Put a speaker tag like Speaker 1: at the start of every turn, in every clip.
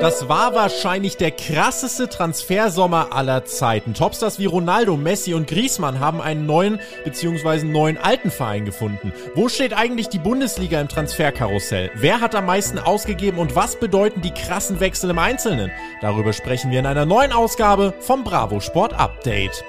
Speaker 1: Das war wahrscheinlich der krasseste Transfersommer aller Zeiten. Topstars wie Ronaldo, Messi und Griezmann haben einen neuen bzw. neuen alten Verein gefunden. Wo steht eigentlich die Bundesliga im Transferkarussell? Wer hat am meisten ausgegeben und was bedeuten die krassen Wechsel im Einzelnen? Darüber sprechen wir in einer neuen Ausgabe vom Bravo Sport Update.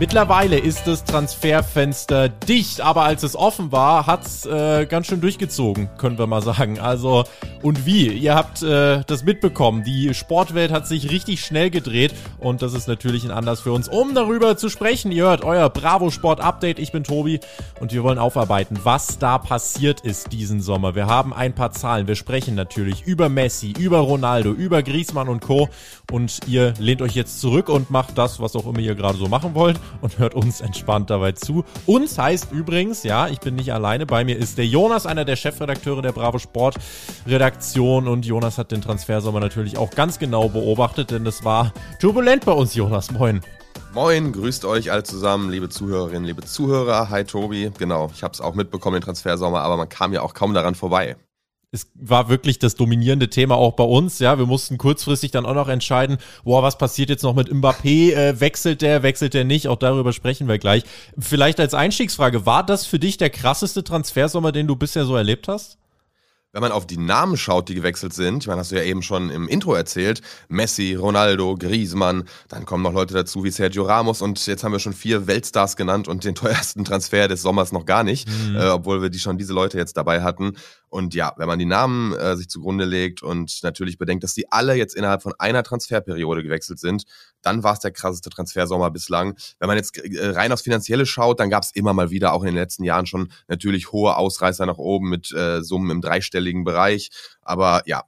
Speaker 1: Mittlerweile ist das Transferfenster dicht, aber als es offen war, hat's äh, ganz schön durchgezogen, können wir mal sagen. Also und wie? Ihr habt äh, das mitbekommen. Die Sportwelt hat sich richtig schnell gedreht und das ist natürlich ein Anlass für uns, um darüber zu sprechen. Ihr hört euer Bravo Sport Update. Ich bin Tobi und wir wollen aufarbeiten, was da passiert ist diesen Sommer. Wir haben ein paar Zahlen. Wir sprechen natürlich über Messi, über Ronaldo, über Griezmann und Co. Und ihr lehnt euch jetzt zurück und macht das, was auch immer ihr gerade so machen wollt und hört uns entspannt dabei zu. Uns heißt übrigens, ja, ich bin nicht alleine, bei mir ist der Jonas, einer der Chefredakteure der Bravo Sport Redaktion und Jonas hat den Transfersommer natürlich auch ganz genau beobachtet, denn es war turbulent bei uns, Jonas. Moin.
Speaker 2: Moin, grüßt euch alle zusammen, liebe Zuhörerinnen, liebe Zuhörer. Hi Tobi, genau, ich habe es auch mitbekommen, den Transfersommer, aber man kam ja auch kaum daran vorbei
Speaker 1: es war wirklich das dominierende Thema auch bei uns. Ja, wir mussten kurzfristig dann auch noch entscheiden, boah, was passiert jetzt noch mit Mbappé? Äh, wechselt der, wechselt der nicht? Auch darüber sprechen wir gleich. Vielleicht als Einstiegsfrage, war das für dich der krasseste Transfersommer, den du bisher so erlebt hast?
Speaker 2: Wenn man auf die Namen schaut, die gewechselt sind, ich meine, hast du ja eben schon im Intro erzählt, Messi, Ronaldo, Griezmann, dann kommen noch Leute dazu wie Sergio Ramos und jetzt haben wir schon vier Weltstars genannt und den teuersten Transfer des Sommers noch gar nicht, mhm. äh, obwohl wir die schon diese Leute jetzt dabei hatten. Und ja, wenn man die Namen äh, sich zugrunde legt und natürlich bedenkt, dass die alle jetzt innerhalb von einer Transferperiode gewechselt sind, dann war es der krasseste Transfersommer bislang. Wenn man jetzt äh, rein aufs Finanzielle schaut, dann gab es immer mal wieder auch in den letzten Jahren schon natürlich hohe Ausreißer nach oben mit äh, Summen im dreistelligen Bereich. Aber ja,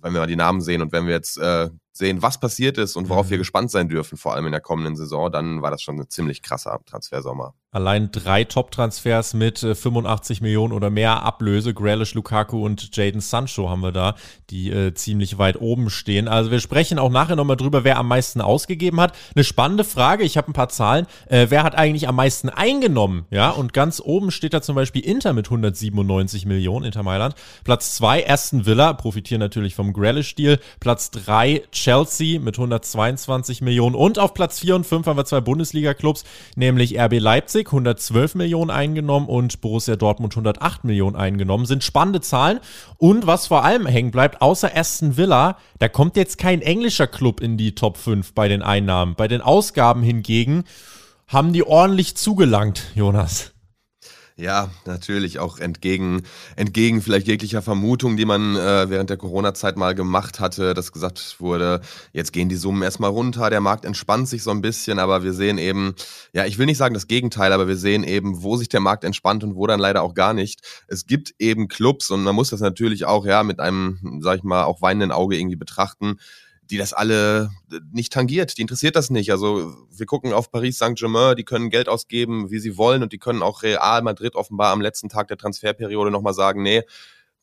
Speaker 2: wenn wir mal die Namen sehen und wenn wir jetzt äh, sehen, was passiert ist und worauf wir mhm. gespannt sein dürfen, vor allem in der kommenden Saison, dann war das schon ein ziemlich krasser Transfersommer.
Speaker 1: Allein drei Top-Transfers mit 85 äh, Millionen oder mehr Ablöse. Grealish, Lukaku und Jaden Sancho haben wir da, die äh, ziemlich weit oben stehen. Also wir sprechen auch nachher nochmal drüber, wer am meisten ausgegeben hat. Eine spannende Frage, ich habe ein paar Zahlen. Äh, wer hat eigentlich am meisten eingenommen? Ja, und ganz oben steht da zum Beispiel Inter mit 197 Millionen, Inter Mailand. Platz zwei Aston Villa, profitieren natürlich vom Grealish-Deal. Platz drei Chelsea mit 122 Millionen. Und auf Platz vier und fünf haben wir zwei Bundesliga-Clubs, nämlich RB Leipzig 112 Millionen eingenommen und Borussia Dortmund 108 Millionen eingenommen. Sind spannende Zahlen. Und was vor allem hängen bleibt, außer Aston Villa, da kommt jetzt kein englischer Club in die Top 5 bei den Einnahmen. Bei den Ausgaben hingegen haben die ordentlich zugelangt, Jonas.
Speaker 2: Ja, natürlich auch entgegen, entgegen vielleicht jeglicher Vermutung, die man äh, während der Corona-Zeit mal gemacht hatte, dass gesagt wurde, jetzt gehen die Summen erstmal runter, der Markt entspannt sich so ein bisschen, aber wir sehen eben, ja, ich will nicht sagen das Gegenteil, aber wir sehen eben, wo sich der Markt entspannt und wo dann leider auch gar nicht. Es gibt eben Clubs und man muss das natürlich auch, ja, mit einem, sag ich mal, auch weinenden Auge irgendwie betrachten die das alle äh, nicht tangiert. Die interessiert das nicht. Also wir gucken auf Paris Saint-Germain, die können Geld ausgeben, wie sie wollen und die können auch Real Madrid offenbar am letzten Tag der Transferperiode nochmal sagen, nee,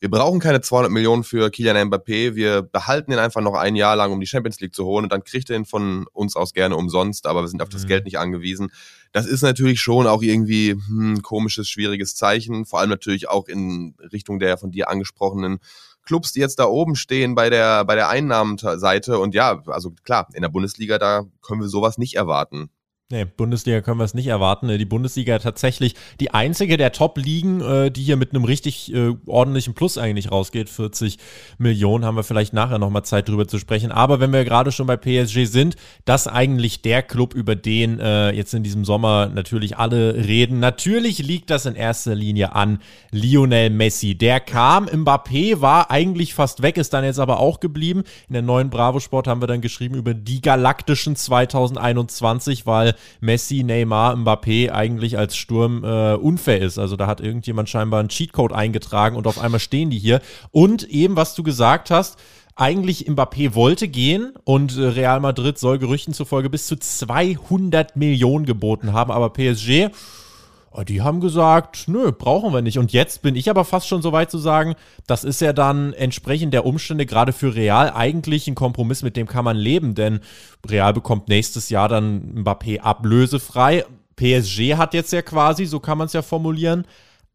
Speaker 2: wir brauchen keine 200 Millionen für Kylian Mbappé, wir behalten ihn einfach noch ein Jahr lang, um die Champions League zu holen und dann kriegt er ihn von uns aus gerne umsonst, aber wir sind auf das mhm. Geld nicht angewiesen. Das ist natürlich schon auch irgendwie ein hm, komisches, schwieriges Zeichen, vor allem natürlich auch in Richtung der von dir angesprochenen Clubs, die jetzt da oben stehen bei der, bei der Einnahmenseite. Und ja, also klar, in der Bundesliga, da können wir sowas nicht erwarten.
Speaker 1: Nee, Bundesliga können wir es nicht erwarten. Die Bundesliga tatsächlich die einzige der Top-Ligen, äh, die hier mit einem richtig äh, ordentlichen Plus eigentlich rausgeht. 40 Millionen haben wir vielleicht nachher nochmal Zeit drüber zu sprechen. Aber wenn wir gerade schon bei PSG sind, das eigentlich der Club, über den äh, jetzt in diesem Sommer natürlich alle reden. Natürlich liegt das in erster Linie an Lionel Messi. Der kam, Mbappé war eigentlich fast weg, ist dann jetzt aber auch geblieben. In der neuen Bravo Sport haben wir dann geschrieben über die Galaktischen 2021, weil Messi, Neymar, Mbappé eigentlich als Sturm äh, unfair ist. Also da hat irgendjemand scheinbar einen Cheatcode eingetragen und auf einmal stehen die hier. Und eben, was du gesagt hast, eigentlich Mbappé wollte gehen und äh, Real Madrid soll Gerüchten zufolge bis zu 200 Millionen geboten haben, aber PSG die haben gesagt, nö, brauchen wir nicht. Und jetzt bin ich aber fast schon so weit zu sagen, das ist ja dann entsprechend der Umstände gerade für Real eigentlich ein Kompromiss, mit dem kann man leben, denn Real bekommt nächstes Jahr dann Mbappé ablösefrei. PSG hat jetzt ja quasi, so kann man es ja formulieren,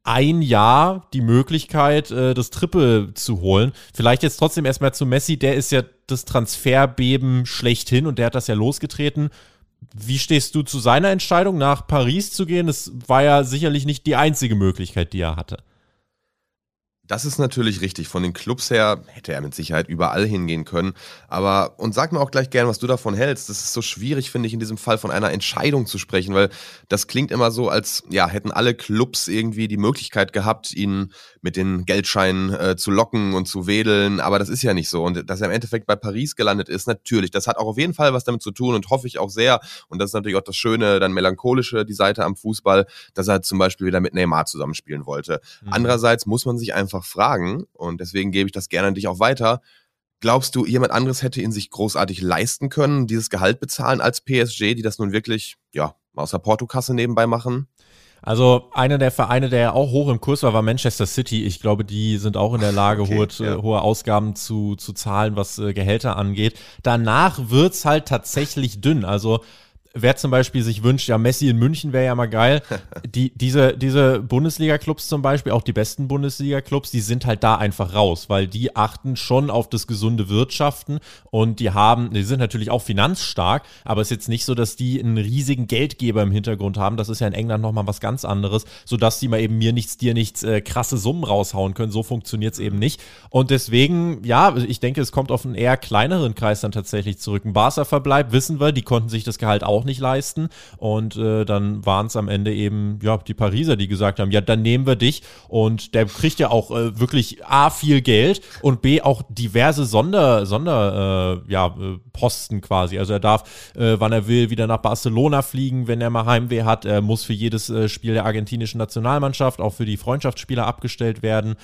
Speaker 1: ein Jahr die Möglichkeit, äh, das Triple zu holen. Vielleicht jetzt trotzdem erstmal zu Messi, der ist ja das Transferbeben schlechthin und der hat das ja losgetreten. Wie stehst du zu seiner Entscheidung, nach Paris zu gehen? Das war ja sicherlich nicht die einzige Möglichkeit, die er hatte.
Speaker 2: Das ist natürlich richtig. Von den Clubs her hätte er mit Sicherheit überall hingehen können. Aber, und sag mir auch gleich gern, was du davon hältst. Das ist so schwierig, finde ich, in diesem Fall von einer Entscheidung zu sprechen, weil das klingt immer so, als, ja, hätten alle Clubs irgendwie die Möglichkeit gehabt, ihn mit den Geldscheinen äh, zu locken und zu wedeln. Aber das ist ja nicht so. Und dass er im Endeffekt bei Paris gelandet ist, natürlich, das hat auch auf jeden Fall was damit zu tun und hoffe ich auch sehr. Und das ist natürlich auch das Schöne, dann melancholische, die Seite am Fußball, dass er zum Beispiel wieder mit Neymar zusammenspielen wollte. Mhm. Andererseits muss man sich einfach einfach fragen und deswegen gebe ich das gerne an dich auch weiter. Glaubst du, jemand anderes hätte ihn sich großartig leisten können, dieses Gehalt bezahlen als PSG, die das nun wirklich, ja, aus der Portokasse nebenbei machen?
Speaker 1: Also einer der Vereine, der auch hoch im Kurs war, war Manchester City. Ich glaube, die sind auch in der Lage, okay, hohe, ja. hohe Ausgaben zu, zu zahlen, was äh, Gehälter angeht. Danach wird es halt tatsächlich dünn. Also wer zum Beispiel sich wünscht, ja, Messi in München wäre ja mal geil. Die, diese, diese Bundesliga-Clubs zum Beispiel, auch die besten Bundesliga-Clubs, die sind halt da einfach raus, weil die achten schon auf das gesunde Wirtschaften und die haben, die sind natürlich auch finanzstark, aber es ist jetzt nicht so, dass die einen riesigen Geldgeber im Hintergrund haben. Das ist ja in England nochmal was ganz anderes, sodass die mal eben mir nichts, dir nichts äh, krasse Summen raushauen können. So funktioniert es eben nicht. Und deswegen, ja, ich denke, es kommt auf einen eher kleineren Kreis dann tatsächlich zurück. Ein Barca-Verbleib, wissen wir, die konnten sich das Gehalt auch nicht leisten. Und äh, dann waren es am Ende eben ja die Pariser, die gesagt haben, ja, dann nehmen wir dich. Und der kriegt ja auch äh, wirklich A, viel Geld und B, auch diverse Sonder, Sonder äh, ja, äh, Posten quasi. Also er darf, äh, wann er will, wieder nach Barcelona fliegen, wenn er mal Heimweh hat. Er muss für jedes äh, Spiel der argentinischen Nationalmannschaft, auch für die Freundschaftsspieler abgestellt werden,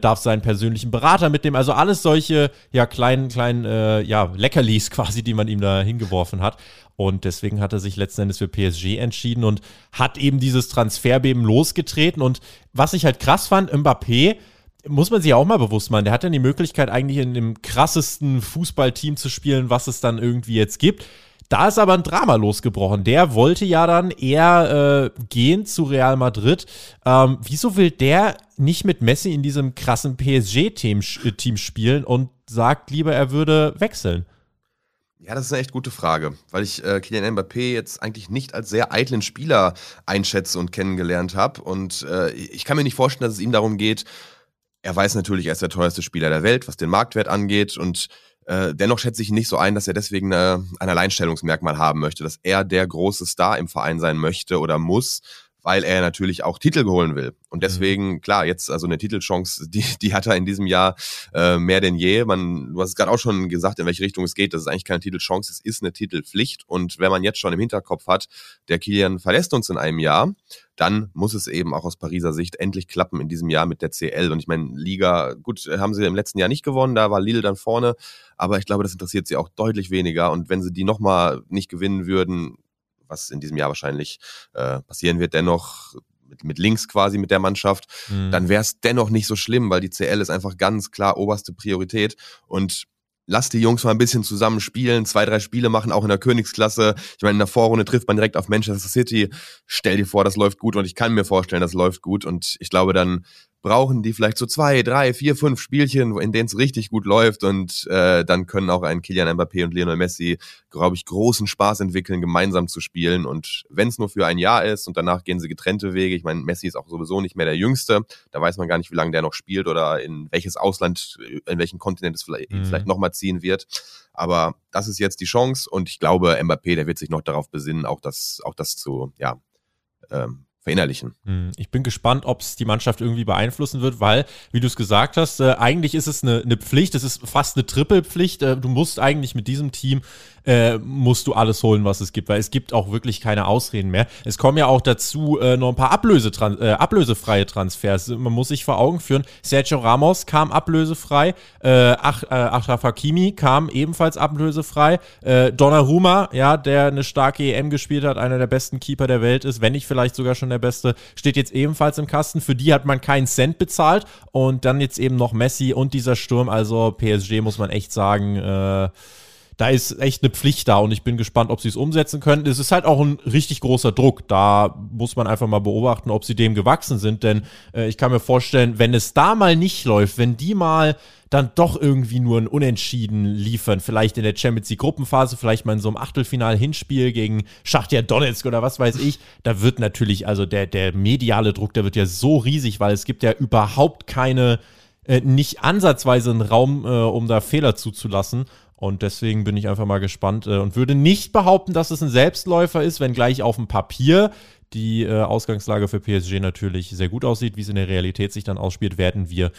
Speaker 1: darf seinen persönlichen Berater mitnehmen. Also alles solche ja kleinen, kleinen ja, Leckerlis quasi, die man ihm da hingeworfen hat. Und deswegen hat er sich letzten Endes für PSG entschieden und hat eben dieses Transferbeben losgetreten. Und was ich halt krass fand, Mbappé, muss man sich auch mal bewusst machen, der hat dann die Möglichkeit, eigentlich in dem krassesten Fußballteam zu spielen, was es dann irgendwie jetzt gibt. Da ist aber ein Drama losgebrochen. Der wollte ja dann eher äh, gehen zu Real Madrid. Ähm, wieso will der nicht mit Messi in diesem krassen PSG-Team äh, spielen und sagt lieber, er würde wechseln?
Speaker 2: Ja, das ist eine echt gute Frage, weil ich äh, Kylian Mbappé jetzt eigentlich nicht als sehr eitlen Spieler einschätze und kennengelernt habe. Und äh, ich kann mir nicht vorstellen, dass es ihm darum geht, er weiß natürlich, er ist der teuerste Spieler der Welt, was den Marktwert angeht. Und äh, dennoch schätze ich ihn nicht so ein, dass er deswegen eine, ein Alleinstellungsmerkmal haben möchte, dass er der große Star im Verein sein möchte oder muss, weil er natürlich auch Titel geholen will. Und mhm. deswegen, klar, jetzt also eine Titelchance, die, die hat er in diesem Jahr äh, mehr denn je. Man, du hast es gerade auch schon gesagt, in welche Richtung es geht. Das ist eigentlich keine Titelchance, es ist eine Titelpflicht. Und wenn man jetzt schon im Hinterkopf hat, der Kilian verlässt uns in einem Jahr, dann muss es eben auch aus Pariser Sicht endlich klappen in diesem Jahr mit der CL. Und ich meine, Liga, gut, haben sie im letzten Jahr nicht gewonnen, da war Lille dann vorne, aber ich glaube, das interessiert sie auch deutlich weniger. Und wenn sie die nochmal nicht gewinnen würden, was in diesem Jahr wahrscheinlich äh, passieren wird, dennoch mit, mit links quasi mit der Mannschaft, mhm. dann wäre es dennoch nicht so schlimm, weil die CL ist einfach ganz klar oberste Priorität und lass die Jungs mal ein bisschen zusammen spielen, zwei, drei Spiele machen, auch in der Königsklasse. Ich meine, in der Vorrunde trifft man direkt auf Manchester City. Stell dir vor, das läuft gut und ich kann mir vorstellen, das läuft gut und ich glaube, dann brauchen die vielleicht so zwei, drei, vier, fünf Spielchen, in denen es richtig gut läuft und äh, dann können auch ein Kilian Mbappé und Lionel Messi, glaube ich, großen Spaß entwickeln, gemeinsam zu spielen. Und wenn es nur für ein Jahr ist und danach gehen sie getrennte Wege, ich meine, Messi ist auch sowieso nicht mehr der Jüngste, da weiß man gar nicht, wie lange der noch spielt oder in welches Ausland, in welchen Kontinent es vielleicht, mhm. vielleicht nochmal ziehen wird, aber das ist jetzt die Chance und ich glaube, Mbappé, der wird sich noch darauf besinnen, auch das, auch das zu, ja, ähm, verinnerlichen.
Speaker 1: Hm, ich bin gespannt, ob es die Mannschaft irgendwie beeinflussen wird, weil, wie du es gesagt hast, äh, eigentlich ist es eine, eine Pflicht, es ist fast eine Trippelpflicht. Äh, du musst eigentlich mit diesem Team äh, musst du alles holen, was es gibt, weil es gibt auch wirklich keine Ausreden mehr. Es kommen ja auch dazu äh, noch ein paar Ablöse äh, ablösefreie Transfers. Man muss sich vor Augen führen, Sergio Ramos kam ablösefrei, äh, Ach, äh, Achraf Hakimi kam ebenfalls ablösefrei, äh, Donnarumma, ja, der eine starke EM gespielt hat, einer der besten Keeper der Welt ist, wenn nicht vielleicht sogar schon der beste, steht jetzt ebenfalls im Kasten. Für die hat man keinen Cent bezahlt und dann jetzt eben noch Messi und dieser Sturm, also PSG muss man echt sagen, äh, da ist echt eine Pflicht da und ich bin gespannt, ob sie es umsetzen können. Es ist halt auch ein richtig großer Druck. Da muss man einfach mal beobachten, ob sie dem gewachsen sind, denn äh, ich kann mir vorstellen, wenn es da mal nicht läuft, wenn die mal dann doch irgendwie nur ein Unentschieden liefern. Vielleicht in der Champions League Gruppenphase, vielleicht mal in so einem Achtelfinal-Hinspiel gegen Schachtja Donetsk oder was weiß ich. Da wird natürlich, also der, der mediale Druck, der wird ja so riesig, weil es gibt ja überhaupt keine, äh, nicht ansatzweise einen Raum, äh, um da Fehler zuzulassen. Und deswegen bin ich einfach mal gespannt äh, und würde nicht behaupten, dass es ein Selbstläufer ist, wenngleich auf dem Papier die äh, Ausgangslage für PSG natürlich sehr gut aussieht. Wie es in der Realität sich dann ausspielt, werden wir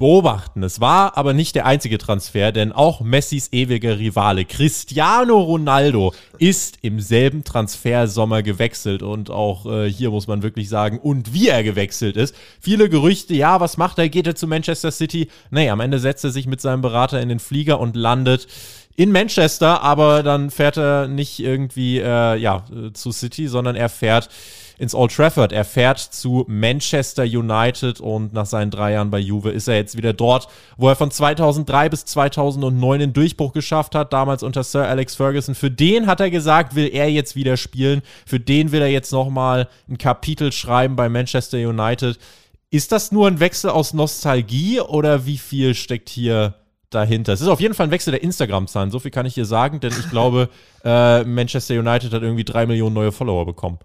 Speaker 1: beobachten. Es war aber nicht der einzige Transfer, denn auch Messis ewiger Rivale Cristiano Ronaldo ist im selben Transfersommer gewechselt und auch äh, hier muss man wirklich sagen, und wie er gewechselt ist. Viele Gerüchte, ja, was macht er? Geht er zu Manchester City? Nee, am Ende setzt er sich mit seinem Berater in den Flieger und landet in Manchester, aber dann fährt er nicht irgendwie äh, ja, zu City, sondern er fährt ins Old Trafford. Er fährt zu Manchester United und nach seinen drei Jahren bei Juve ist er jetzt wieder dort, wo er von 2003 bis 2009 den Durchbruch geschafft hat, damals unter Sir Alex Ferguson. Für den hat er gesagt, will er jetzt wieder spielen. Für den will er jetzt nochmal ein Kapitel schreiben bei Manchester United. Ist das nur ein Wechsel aus Nostalgie oder wie viel steckt hier dahinter. Es ist auf jeden Fall ein Wechsel der Instagram-Zahlen, so viel kann ich dir sagen, denn ich glaube, äh, Manchester United hat irgendwie drei Millionen neue Follower bekommen.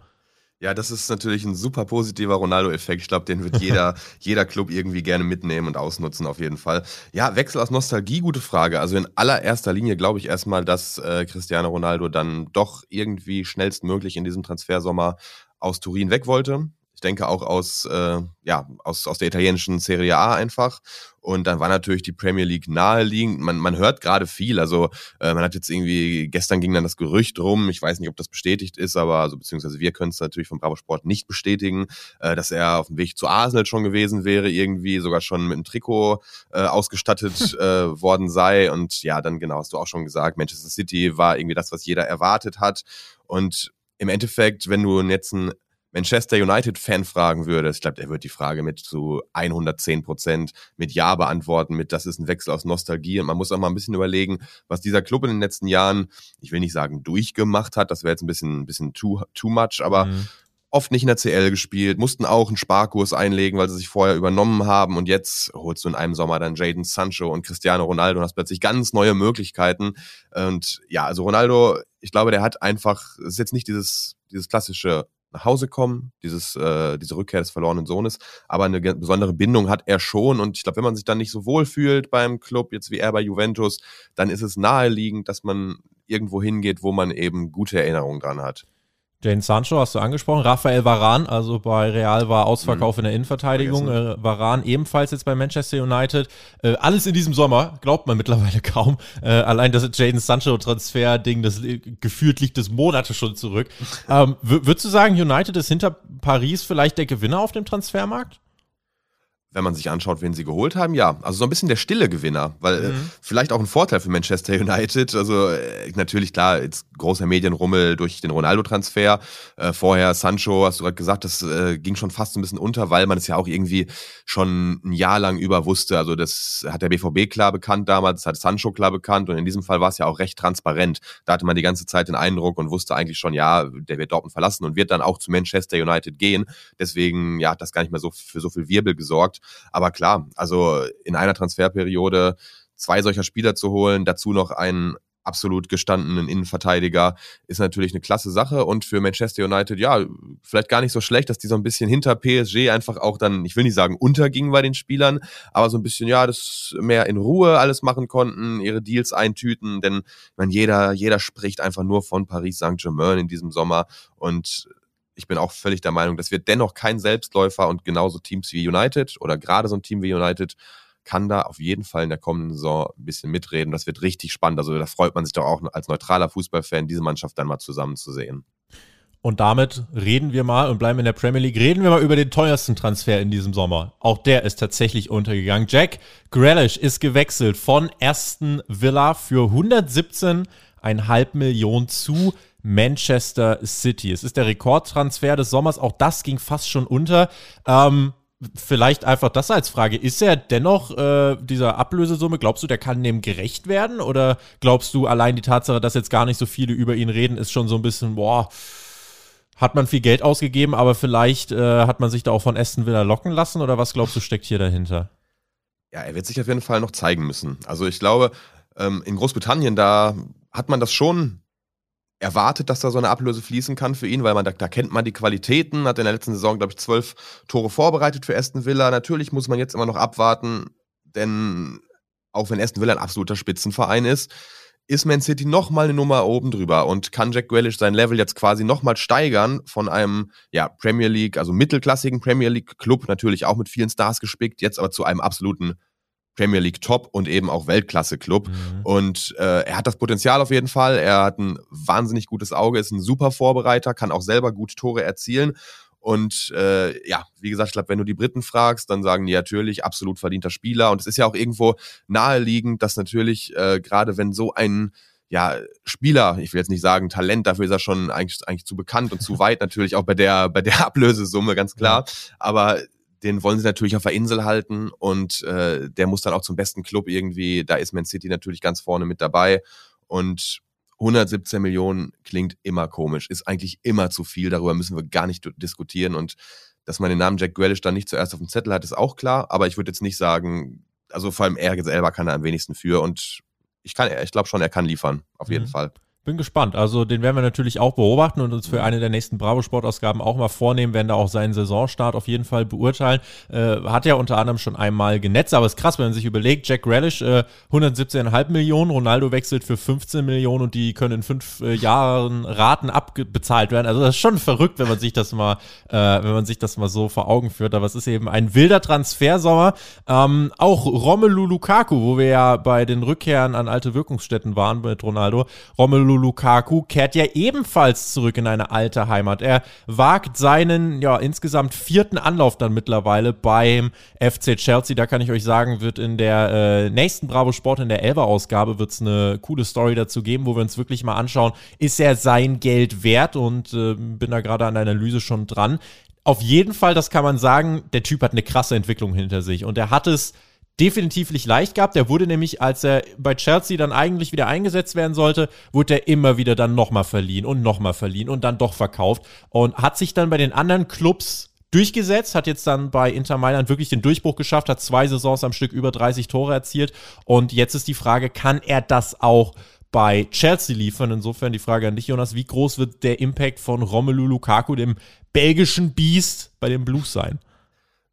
Speaker 2: Ja, das ist natürlich ein super positiver Ronaldo-Effekt. Ich glaube, den wird jeder, jeder Club irgendwie gerne mitnehmen und ausnutzen, auf jeden Fall. Ja, Wechsel aus Nostalgie, gute Frage. Also in allererster Linie glaube ich erstmal, dass äh, Cristiano Ronaldo dann doch irgendwie schnellstmöglich in diesem Transfersommer aus Turin weg wollte. Ich denke auch aus, äh, ja, aus, aus der italienischen Serie A einfach. Und dann war natürlich die Premier League naheliegend. Man, man hört gerade viel. Also äh, man hat jetzt irgendwie, gestern ging dann das Gerücht rum, ich weiß nicht, ob das bestätigt ist, aber also beziehungsweise wir können es natürlich vom Bravo Sport nicht bestätigen, äh, dass er auf dem Weg zu Arsenal schon gewesen wäre, irgendwie sogar schon mit einem Trikot äh, ausgestattet äh, worden sei. Und ja, dann genau, hast du auch schon gesagt, Manchester City war irgendwie das, was jeder erwartet hat. Und im Endeffekt, wenn du jetzt ein Manchester United-Fan fragen würde, ich glaube, der wird die Frage mit zu 110 Prozent mit Ja beantworten, mit das ist ein Wechsel aus Nostalgie. Und man muss auch mal ein bisschen überlegen, was dieser Club in den letzten Jahren, ich will nicht sagen durchgemacht hat, das wäre jetzt ein bisschen, ein bisschen too, too much, aber mhm. oft nicht in der CL gespielt, mussten auch einen Sparkurs einlegen, weil sie sich vorher übernommen haben. Und jetzt holst du in einem Sommer dann Jaden Sancho und Cristiano Ronaldo und hast plötzlich ganz neue Möglichkeiten. Und ja, also Ronaldo, ich glaube, der hat einfach, es ist jetzt nicht dieses, dieses klassische nach Hause kommen, dieses, äh, diese Rückkehr des verlorenen Sohnes. Aber eine besondere Bindung hat er schon. Und ich glaube, wenn man sich dann nicht so wohl fühlt beim Club, jetzt wie er bei Juventus, dann ist es naheliegend, dass man irgendwo hingeht, wo man eben gute Erinnerungen dran hat.
Speaker 1: Jane Sancho hast du angesprochen. Raphael Varan, also bei Real war Ausverkauf mhm. in der Innenverteidigung. Äh, Varan ebenfalls jetzt bei Manchester United. Äh, alles in diesem Sommer, glaubt man mittlerweile kaum. Äh, allein das Jaden Sancho-Transfer-Ding, das gefühlt liegt das Monate schon zurück. ähm, würdest du sagen, United ist hinter Paris vielleicht der Gewinner auf dem Transfermarkt?
Speaker 2: Wenn man sich anschaut, wen sie geholt haben, ja. Also so ein bisschen der stille Gewinner, weil äh, mhm. vielleicht auch ein Vorteil für Manchester United. Also äh, natürlich klar, jetzt großer Medienrummel durch den Ronaldo-Transfer. Äh, vorher Sancho, hast du gerade gesagt, das ging schon fast ein bisschen unter, weil man es ja auch irgendwie schon ein Jahr lang über wusste. Also das hat der BVB klar bekannt damals, das hat Sancho klar bekannt und in diesem Fall war es ja auch recht transparent. Da hatte man die ganze Zeit den Eindruck und wusste eigentlich schon, ja, der wird Dortmund verlassen und wird dann auch zu Manchester United gehen. Deswegen, ja, hat das gar nicht mehr so für so viel Wirbel gesorgt. Aber klar, also in einer Transferperiode zwei solcher Spieler zu holen, dazu noch einen absolut gestandenen Innenverteidiger, ist natürlich eine klasse Sache. Und für Manchester United, ja, vielleicht gar nicht so schlecht, dass die so ein bisschen hinter PSG einfach auch dann, ich will nicht sagen untergingen bei den Spielern, aber so ein bisschen, ja, das mehr in Ruhe alles machen konnten, ihre Deals eintüten, denn ich jeder, jeder spricht einfach nur von Paris Saint-Germain in diesem Sommer. Und ich bin auch völlig der Meinung, das wird dennoch kein Selbstläufer und genauso Teams wie United oder gerade so ein Team wie United kann da auf jeden Fall in der kommenden Saison ein bisschen mitreden. Das wird richtig spannend. Also da freut man sich doch auch als neutraler Fußballfan, diese Mannschaft dann mal zusammen zu sehen.
Speaker 1: Und damit reden wir mal und bleiben in der Premier League. Reden wir mal über den teuersten Transfer in diesem Sommer. Auch der ist tatsächlich untergegangen. Jack Grealish ist gewechselt von Aston Villa für 117,5 Millionen zu Manchester City. Es ist der Rekordtransfer des Sommers. Auch das ging fast schon unter. Ähm, vielleicht einfach das als Frage. Ist er dennoch äh, dieser Ablösesumme, glaubst du, der kann dem gerecht werden? Oder glaubst du, allein die Tatsache, dass jetzt gar nicht so viele über ihn reden, ist schon so ein bisschen, boah, hat man viel Geld ausgegeben, aber vielleicht äh, hat man sich da auch von Aston Villa locken lassen? Oder was glaubst du, steckt hier dahinter?
Speaker 2: Ja, er wird sich auf jeden Fall noch zeigen müssen. Also ich glaube, ähm, in Großbritannien, da hat man das schon erwartet, dass da so eine Ablöse fließen kann für ihn, weil man da, da kennt man die Qualitäten, hat in der letzten Saison, glaube ich, zwölf Tore vorbereitet für Aston Villa. Natürlich muss man jetzt immer noch abwarten, denn auch wenn Aston Villa ein absoluter Spitzenverein ist, ist Man City noch mal eine Nummer oben drüber und kann Jack Grealish sein Level jetzt quasi noch mal steigern von einem ja, Premier League, also mittelklassigen Premier League Club, natürlich auch mit vielen Stars gespickt, jetzt aber zu einem absoluten Premier League Top und eben auch Weltklasse-Club. Mhm. Und äh, er hat das Potenzial auf jeden Fall. Er hat ein wahnsinnig gutes Auge, ist ein super Vorbereiter, kann auch selber gut Tore erzielen. Und äh, ja, wie gesagt, ich glaube, wenn du die Briten fragst, dann sagen die natürlich absolut verdienter Spieler. Und es ist ja auch irgendwo naheliegend, dass natürlich äh, gerade wenn so ein ja, Spieler, ich will jetzt nicht sagen Talent, dafür ist er schon eigentlich, eigentlich zu bekannt und zu weit, natürlich auch bei der, bei der Ablösesumme, ganz klar. Aber den wollen sie natürlich auf der Insel halten und äh, der muss dann auch zum besten Club irgendwie. Da ist Man City natürlich ganz vorne mit dabei und 117 Millionen klingt immer komisch, ist eigentlich immer zu viel, darüber müssen wir gar nicht diskutieren und dass man den Namen Jack Grealish dann nicht zuerst auf dem Zettel hat, ist auch klar, aber ich würde jetzt nicht sagen, also vor allem er selber kann er am wenigsten für und ich kann, ich glaube schon, er kann liefern, auf jeden mhm. Fall.
Speaker 1: Bin gespannt. Also den werden wir natürlich auch beobachten und uns für eine der nächsten Bravo Sportausgaben auch mal vornehmen, werden da auch seinen Saisonstart auf jeden Fall beurteilen. Äh, hat ja unter anderem schon einmal genetzt, aber es ist krass, wenn man sich überlegt, Jack Relish äh, 117,5 Millionen, Ronaldo wechselt für 15 Millionen und die können in fünf äh, Jahren Raten abbezahlt werden. Also das ist schon verrückt, wenn man sich das mal, äh, wenn man sich das mal so vor Augen führt. Aber es ist eben ein wilder Transfersommer. Ähm, auch Romelu Lukaku, wo wir ja bei den Rückkehren an alte Wirkungsstätten waren mit Ronaldo. Romelu Lukaku kehrt ja ebenfalls zurück in eine alte Heimat. Er wagt seinen, ja, insgesamt vierten Anlauf dann mittlerweile beim FC Chelsea. Da kann ich euch sagen, wird in der äh, nächsten Bravo Sport, in der Elber-Ausgabe, wird es eine coole Story dazu geben, wo wir uns wirklich mal anschauen, ist er sein Geld wert? Und äh, bin da gerade an der Analyse schon dran. Auf jeden Fall, das kann man sagen, der Typ hat eine krasse Entwicklung hinter sich und er hat es definitiv nicht leicht gehabt. Der wurde nämlich, als er bei Chelsea dann eigentlich wieder eingesetzt werden sollte, wurde er immer wieder dann nochmal verliehen und nochmal verliehen und dann doch verkauft und hat sich dann bei den anderen Clubs durchgesetzt, hat jetzt dann bei Inter Mailand wirklich den Durchbruch geschafft, hat zwei Saisons am Stück über 30 Tore erzielt und jetzt ist die Frage, kann er das auch bei Chelsea liefern? Insofern die Frage an dich, Jonas, wie groß wird der Impact von Romelu Lukaku, dem belgischen Beast, bei den Blues sein?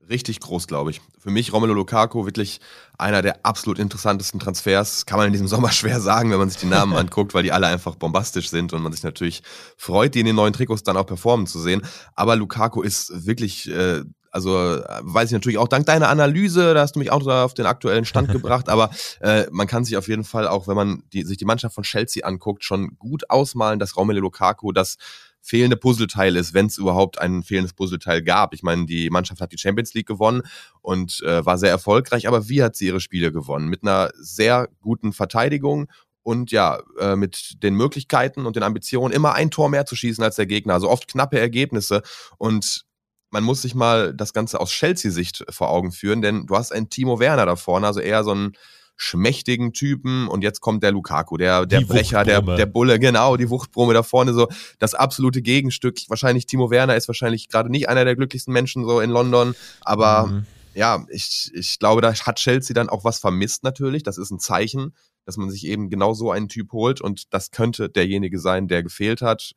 Speaker 2: Richtig groß, glaube ich. Für mich Romelu Lukaku wirklich einer der absolut interessantesten Transfers. Kann man in diesem Sommer schwer sagen, wenn man sich die Namen anguckt, weil die alle einfach bombastisch sind und man sich natürlich freut, die in den neuen Trikots dann auch performen zu sehen. Aber Lukaku ist wirklich äh, also weiß ich natürlich auch dank deiner Analyse, da hast du mich auch auf den aktuellen Stand gebracht, aber äh, man kann sich auf jeden Fall auch, wenn man die, sich die Mannschaft von Chelsea anguckt, schon gut ausmalen, dass Romelu Lukaku das fehlende Puzzleteil ist, wenn es überhaupt ein fehlendes Puzzleteil gab. Ich meine, die Mannschaft hat die Champions League gewonnen und äh, war sehr erfolgreich, aber wie hat sie ihre Spiele gewonnen? Mit einer sehr guten Verteidigung und ja, äh, mit den Möglichkeiten und den Ambitionen, immer ein Tor mehr zu schießen als der Gegner. Also oft knappe Ergebnisse und man muss sich mal das Ganze aus Chelsea-Sicht vor Augen führen, denn du hast einen Timo Werner da vorne, also eher so ein schmächtigen Typen und jetzt kommt der Lukaku, der, der Brecher, der, der Bulle, genau, die Wuchtbrumme da vorne, so das absolute Gegenstück. Wahrscheinlich Timo Werner ist wahrscheinlich gerade nicht einer der glücklichsten Menschen so in London, aber mhm. ja, ich, ich glaube, da hat Chelsea dann auch was vermisst natürlich. Das ist ein Zeichen, dass man sich eben genau so einen Typ holt und das könnte derjenige sein, der gefehlt hat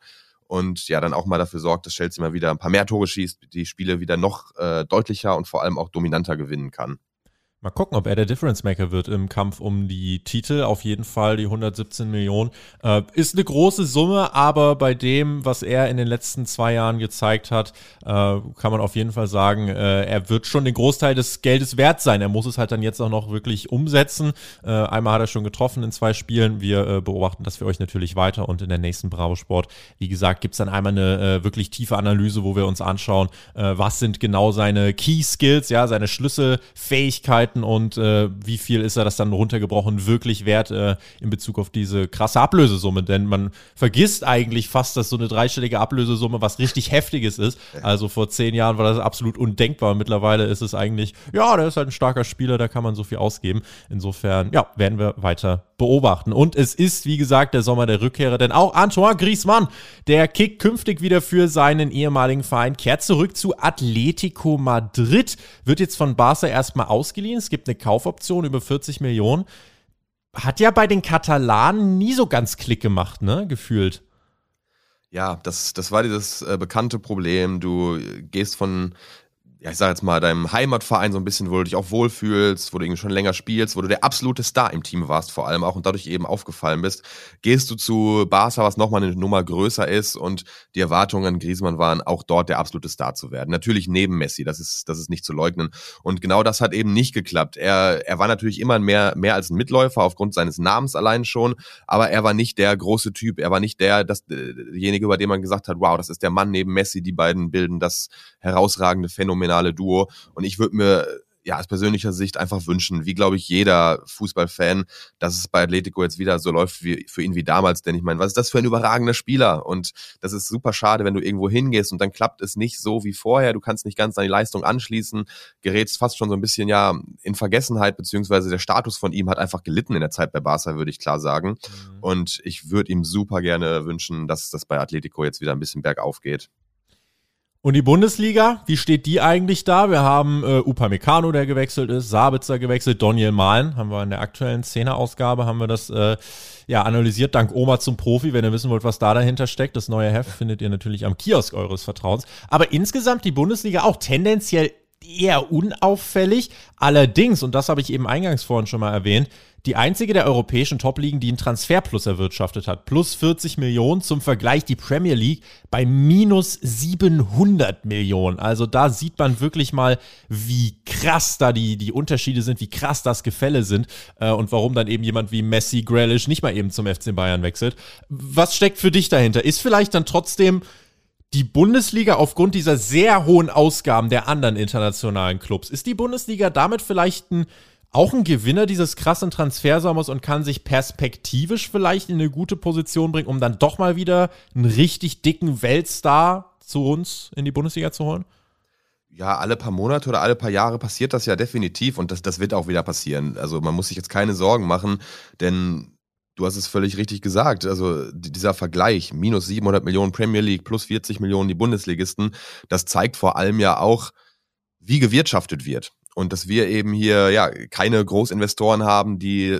Speaker 2: und ja, dann auch mal dafür sorgt, dass Chelsea mal wieder ein paar mehr Tore schießt, die Spiele wieder noch äh, deutlicher und vor allem auch dominanter gewinnen kann.
Speaker 1: Mal gucken, ob er der Difference Maker wird im Kampf um die Titel. Auf jeden Fall die 117 Millionen. Äh, ist eine große Summe, aber bei dem, was er in den letzten zwei Jahren gezeigt hat, äh, kann man auf jeden Fall sagen, äh, er wird schon den Großteil des Geldes wert sein. Er muss es halt dann jetzt auch noch wirklich umsetzen. Äh, einmal hat er schon getroffen in zwei Spielen. Wir äh, beobachten das für euch natürlich weiter und in der nächsten Bravo Sport, wie gesagt, gibt es dann einmal eine äh, wirklich tiefe Analyse, wo wir uns anschauen, was sind genau seine Key Skills, ja, seine Schlüsselfähigkeiten arbeiten und äh, wie viel ist er das dann runtergebrochen wirklich wert äh, in Bezug auf diese krasse Ablösesumme? Denn man vergisst eigentlich fast, dass so eine dreistellige Ablösesumme was richtig Heftiges ist. Also vor zehn Jahren war das absolut undenkbar. Und mittlerweile ist es eigentlich, ja, der ist halt ein starker Spieler, da kann man so viel ausgeben. Insofern, ja, werden wir weiter beobachten. Und es ist, wie gesagt, der Sommer der Rückkehrer, denn auch Antoine Griezmann, der kickt künftig wieder für seinen ehemaligen Verein, kehrt zurück zu Atletico Madrid, wird jetzt von Barca erstmal ausgeliehen. Es gibt eine Kaufoption über 40 Millionen. Hat ja bei den Katalanen nie so ganz Klick gemacht, ne, gefühlt.
Speaker 2: Ja, das, das war dieses äh, bekannte Problem. Du gehst von ja, ich sag jetzt mal, deinem Heimatverein so ein bisschen, wo du dich auch wohlfühlst, wo du irgendwie schon länger spielst, wo du der absolute Star im Team warst, vor allem auch und dadurch eben aufgefallen bist, gehst du zu Barca, was nochmal eine Nummer größer ist und die Erwartungen an Griezmann waren, auch dort der absolute Star zu werden. Natürlich neben Messi, das ist, das ist nicht zu leugnen. Und genau das hat eben nicht geklappt. Er, er war natürlich immer mehr, mehr als ein Mitläufer aufgrund seines Namens allein schon, aber er war nicht der große Typ. Er war nicht der, das, derjenige, über den man gesagt hat, wow, das ist der Mann neben Messi, die beiden bilden das herausragende Phänomenal phänomenale Duo. Und ich würde mir ja, aus persönlicher Sicht einfach wünschen, wie glaube ich jeder Fußballfan, dass es bei Atletico jetzt wieder so läuft wie für ihn wie damals. Denn ich meine, was ist das für ein überragender Spieler? Und das ist super schade, wenn du irgendwo hingehst und dann klappt es nicht so wie vorher. Du kannst nicht ganz an die Leistung anschließen, gerätst fast schon so ein bisschen ja in Vergessenheit, beziehungsweise der Status von ihm hat einfach gelitten in der Zeit bei Barca, würde ich klar sagen. Mhm. Und ich würde ihm super gerne wünschen, dass das bei Atletico jetzt wieder ein bisschen bergauf geht.
Speaker 1: Und die Bundesliga, wie steht die eigentlich da? Wir haben äh, Upamecano, der gewechselt ist, Sabitzer gewechselt, Daniel Mahlen, haben wir in der aktuellen Szene-Ausgabe, haben wir das äh, ja analysiert, dank Oma zum Profi. Wenn ihr wissen wollt, was da dahinter steckt, das neue Heft findet ihr natürlich am Kiosk eures Vertrauens. Aber insgesamt die Bundesliga auch tendenziell eher unauffällig. Allerdings, und das habe ich eben eingangs vorhin schon mal erwähnt, die einzige der europäischen Top-Ligen, die einen Transferplus erwirtschaftet hat. Plus 40 Millionen zum Vergleich die Premier League bei minus 700 Millionen. Also da sieht man wirklich mal, wie krass da die, die Unterschiede sind, wie krass das Gefälle sind äh, und warum dann eben jemand wie Messi, Grealish nicht mal eben zum FC Bayern wechselt. Was steckt für dich dahinter? Ist vielleicht dann trotzdem die Bundesliga aufgrund dieser sehr hohen Ausgaben der anderen internationalen Clubs, ist die Bundesliga damit vielleicht ein auch ein Gewinner dieses krassen Transfersommers und kann sich perspektivisch vielleicht in eine gute Position bringen, um dann doch mal wieder einen richtig dicken Weltstar zu uns in die Bundesliga zu holen?
Speaker 2: Ja, alle paar Monate oder alle paar Jahre passiert das ja definitiv und das, das wird auch wieder passieren. Also man muss sich jetzt keine Sorgen machen, denn du hast es völlig richtig gesagt. Also dieser Vergleich, minus 700 Millionen Premier League plus 40 Millionen die Bundesligisten, das zeigt vor allem ja auch, wie gewirtschaftet wird und dass wir eben hier ja keine Großinvestoren haben, die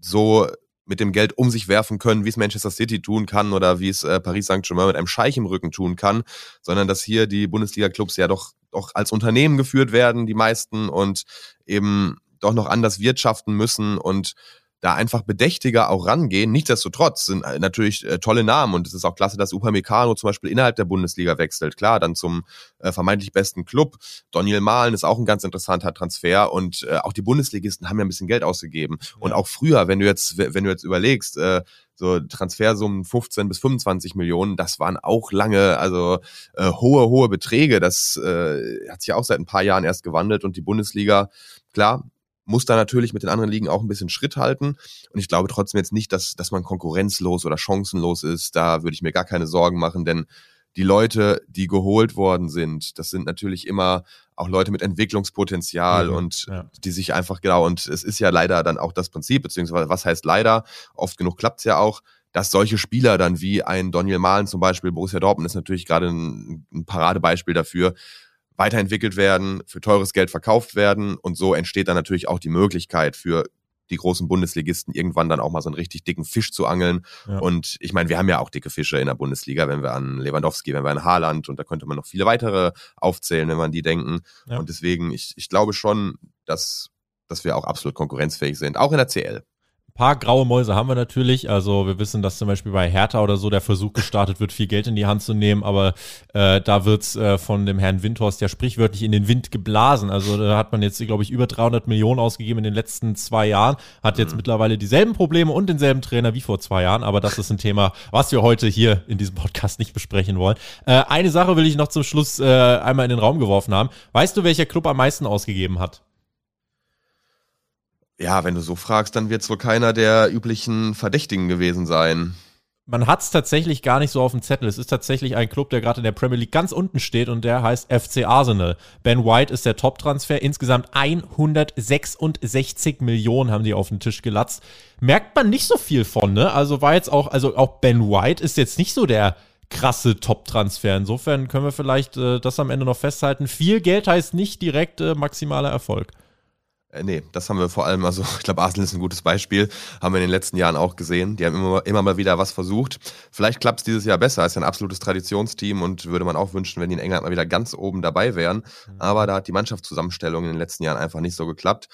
Speaker 2: so mit dem Geld um sich werfen können, wie es Manchester City tun kann oder wie es äh, Paris Saint-Germain mit einem Scheich im Rücken tun kann, sondern dass hier die Bundesliga-Clubs ja doch, doch als Unternehmen geführt werden, die meisten, und eben doch noch anders wirtschaften müssen und da einfach bedächtiger auch rangehen. Nichtsdestotrotz sind äh, natürlich äh, tolle Namen und es ist auch klasse, dass Upamecano zum Beispiel innerhalb der Bundesliga wechselt. Klar, dann zum äh, vermeintlich besten Club. Daniel Mahlen ist auch ein ganz interessanter Transfer und äh, auch die Bundesligisten haben ja ein bisschen Geld ausgegeben. Ja. Und auch früher, wenn du jetzt, wenn du jetzt überlegst, äh, so Transfersummen 15 bis 25 Millionen, das waren auch lange, also äh, hohe, hohe Beträge. Das äh, hat sich auch seit ein paar Jahren erst gewandelt und die Bundesliga, klar, muss da natürlich mit den anderen Ligen auch ein bisschen Schritt halten. Und ich glaube trotzdem jetzt nicht, dass, dass man konkurrenzlos oder chancenlos ist. Da würde ich mir gar keine Sorgen machen, denn die Leute, die geholt worden sind, das sind natürlich immer auch Leute mit Entwicklungspotenzial mhm, und ja. die sich einfach, genau, und es ist ja leider dann auch das Prinzip, beziehungsweise was heißt leider, oft genug klappt es ja auch, dass solche Spieler dann wie ein Daniel Mahlen zum Beispiel, Borussia Dortmund ist natürlich gerade ein, ein Paradebeispiel dafür, weiterentwickelt werden, für teures Geld verkauft werden und so entsteht dann natürlich auch die Möglichkeit für die großen Bundesligisten irgendwann dann auch mal so einen richtig dicken Fisch zu angeln. Ja. Und ich meine, wir haben ja auch dicke Fische in der Bundesliga, wenn wir an Lewandowski, wenn wir an Haaland und da könnte man noch viele weitere aufzählen, wenn man die denken. Ja. Und deswegen, ich, ich glaube schon, dass, dass wir auch absolut konkurrenzfähig sind, auch in der CL
Speaker 1: paar graue Mäuse haben wir natürlich. Also wir wissen, dass zum Beispiel bei Hertha oder so der Versuch gestartet wird, viel Geld in die Hand zu nehmen, aber äh, da wird's äh, von dem Herrn Windhorst ja sprichwörtlich in den Wind geblasen. Also da hat man jetzt, glaube ich, über 300 Millionen ausgegeben in den letzten zwei Jahren, hat jetzt mhm. mittlerweile dieselben Probleme und denselben Trainer wie vor zwei Jahren, aber das ist ein Thema, was wir heute hier in diesem Podcast nicht besprechen wollen. Äh, eine Sache will ich noch zum Schluss äh, einmal in den Raum geworfen haben. Weißt du, welcher Club am meisten ausgegeben hat?
Speaker 2: Ja, wenn du so fragst, dann wird es wohl keiner der üblichen Verdächtigen gewesen sein
Speaker 1: man hat es tatsächlich gar nicht so auf dem Zettel. Es ist tatsächlich ein Club, der gerade in der Premier League ganz unten steht und der heißt FC Arsenal. Ben White ist der Top-Transfer. Insgesamt 166 Millionen haben die auf den Tisch gelatzt. Merkt man nicht so viel von, ne? Also war jetzt auch, also auch Ben White ist jetzt nicht so der krasse Top-Transfer. Insofern können wir vielleicht äh, das am Ende noch festhalten. Viel Geld heißt nicht direkt äh, maximaler Erfolg.
Speaker 2: Äh, nee, das haben wir vor allem, also ich glaube, Arsenal ist ein gutes Beispiel, haben wir in den letzten Jahren auch gesehen. Die haben immer, immer mal wieder was versucht. Vielleicht klappt es dieses Jahr besser, ist ja ein absolutes Traditionsteam und würde man auch wünschen, wenn die in England mal wieder ganz oben dabei wären. Mhm. Aber da hat die Mannschaftszusammenstellung in den letzten Jahren einfach nicht so geklappt.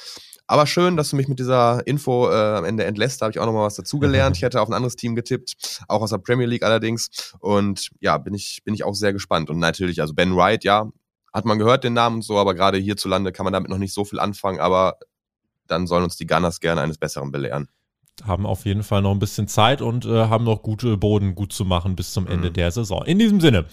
Speaker 2: Aber schön, dass du mich mit dieser Info äh, am Ende entlässt. Da habe ich auch nochmal was dazugelernt. Ich hätte auf ein anderes Team getippt, auch aus der Premier League allerdings. Und ja, bin ich, bin ich auch sehr gespannt. Und natürlich, also Ben Wright, ja, hat man gehört den Namen und so, aber gerade hierzulande kann man damit noch nicht so viel anfangen, aber dann sollen uns die Gunners gerne eines Besseren belehren.
Speaker 1: Haben auf jeden Fall noch ein bisschen Zeit und äh, haben noch gute Boden gut zu machen bis zum Ende mhm. der Saison. In diesem Sinne,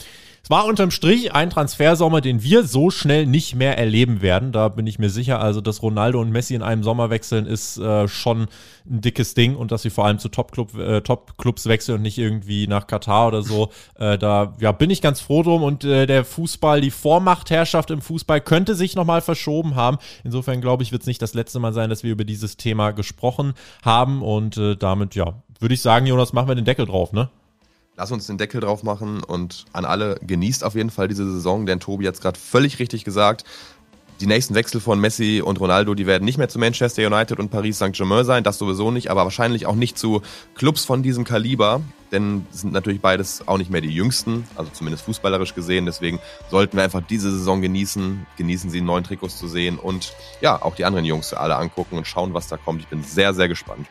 Speaker 1: es war unterm Strich ein Transfersommer, den wir so schnell nicht mehr erleben werden. Da bin ich mir sicher. Also, dass Ronaldo und Messi in einem Sommer wechseln, ist äh, schon ein dickes Ding und dass sie vor allem zu äh, Top-Clubs wechseln und nicht irgendwie nach Katar oder so. Äh, da ja, bin ich ganz froh drum und äh, der Fußball, die Vormachtherrschaft im Fußball könnte sich nochmal verschoben haben. Insofern glaube ich, wird es nicht das letzte Mal sein, dass wir über dieses Thema gesprochen haben und äh, damit, ja, würde ich sagen, Jonas, machen wir den Deckel drauf, ne?
Speaker 2: Lass uns den Deckel drauf machen und an alle genießt auf jeden Fall diese Saison, denn Tobi hat es gerade völlig richtig gesagt. Die nächsten Wechsel von Messi und Ronaldo, die werden nicht mehr zu Manchester United und Paris Saint-Germain sein, das sowieso nicht, aber wahrscheinlich auch nicht zu Clubs von diesem Kaliber, denn sind natürlich beides auch nicht mehr die jüngsten, also zumindest fußballerisch gesehen. Deswegen sollten wir einfach diese Saison genießen, genießen sie neuen Trikots zu sehen und ja, auch die anderen Jungs alle angucken und schauen, was da kommt. Ich bin sehr, sehr gespannt.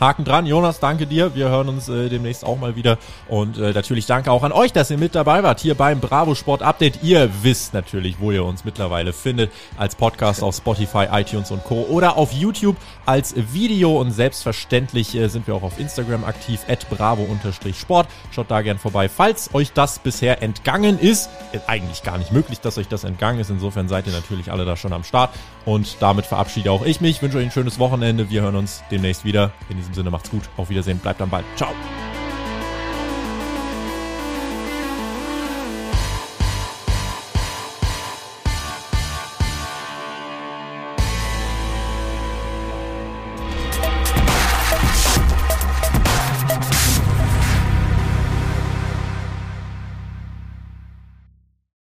Speaker 1: Haken dran. Jonas, danke dir. Wir hören uns äh, demnächst auch mal wieder. Und äh, natürlich danke auch an euch, dass ihr mit dabei wart hier beim Bravo Sport Update. Ihr wisst natürlich, wo ihr uns mittlerweile findet. Als Podcast auf Spotify, iTunes und Co. oder auf YouTube als Video. Und selbstverständlich äh, sind wir auch auf Instagram aktiv, at bravo-sport. Schaut da gern vorbei. Falls euch das bisher entgangen ist, ist eigentlich gar nicht möglich, dass euch das entgangen ist. Insofern seid ihr natürlich alle da schon am Start. Und damit verabschiede auch ich mich. Wünsche euch ein schönes Wochenende. Wir hören uns demnächst wieder. In diesem Sinne macht's gut. Auf Wiedersehen. Bleibt am Ball. Ciao.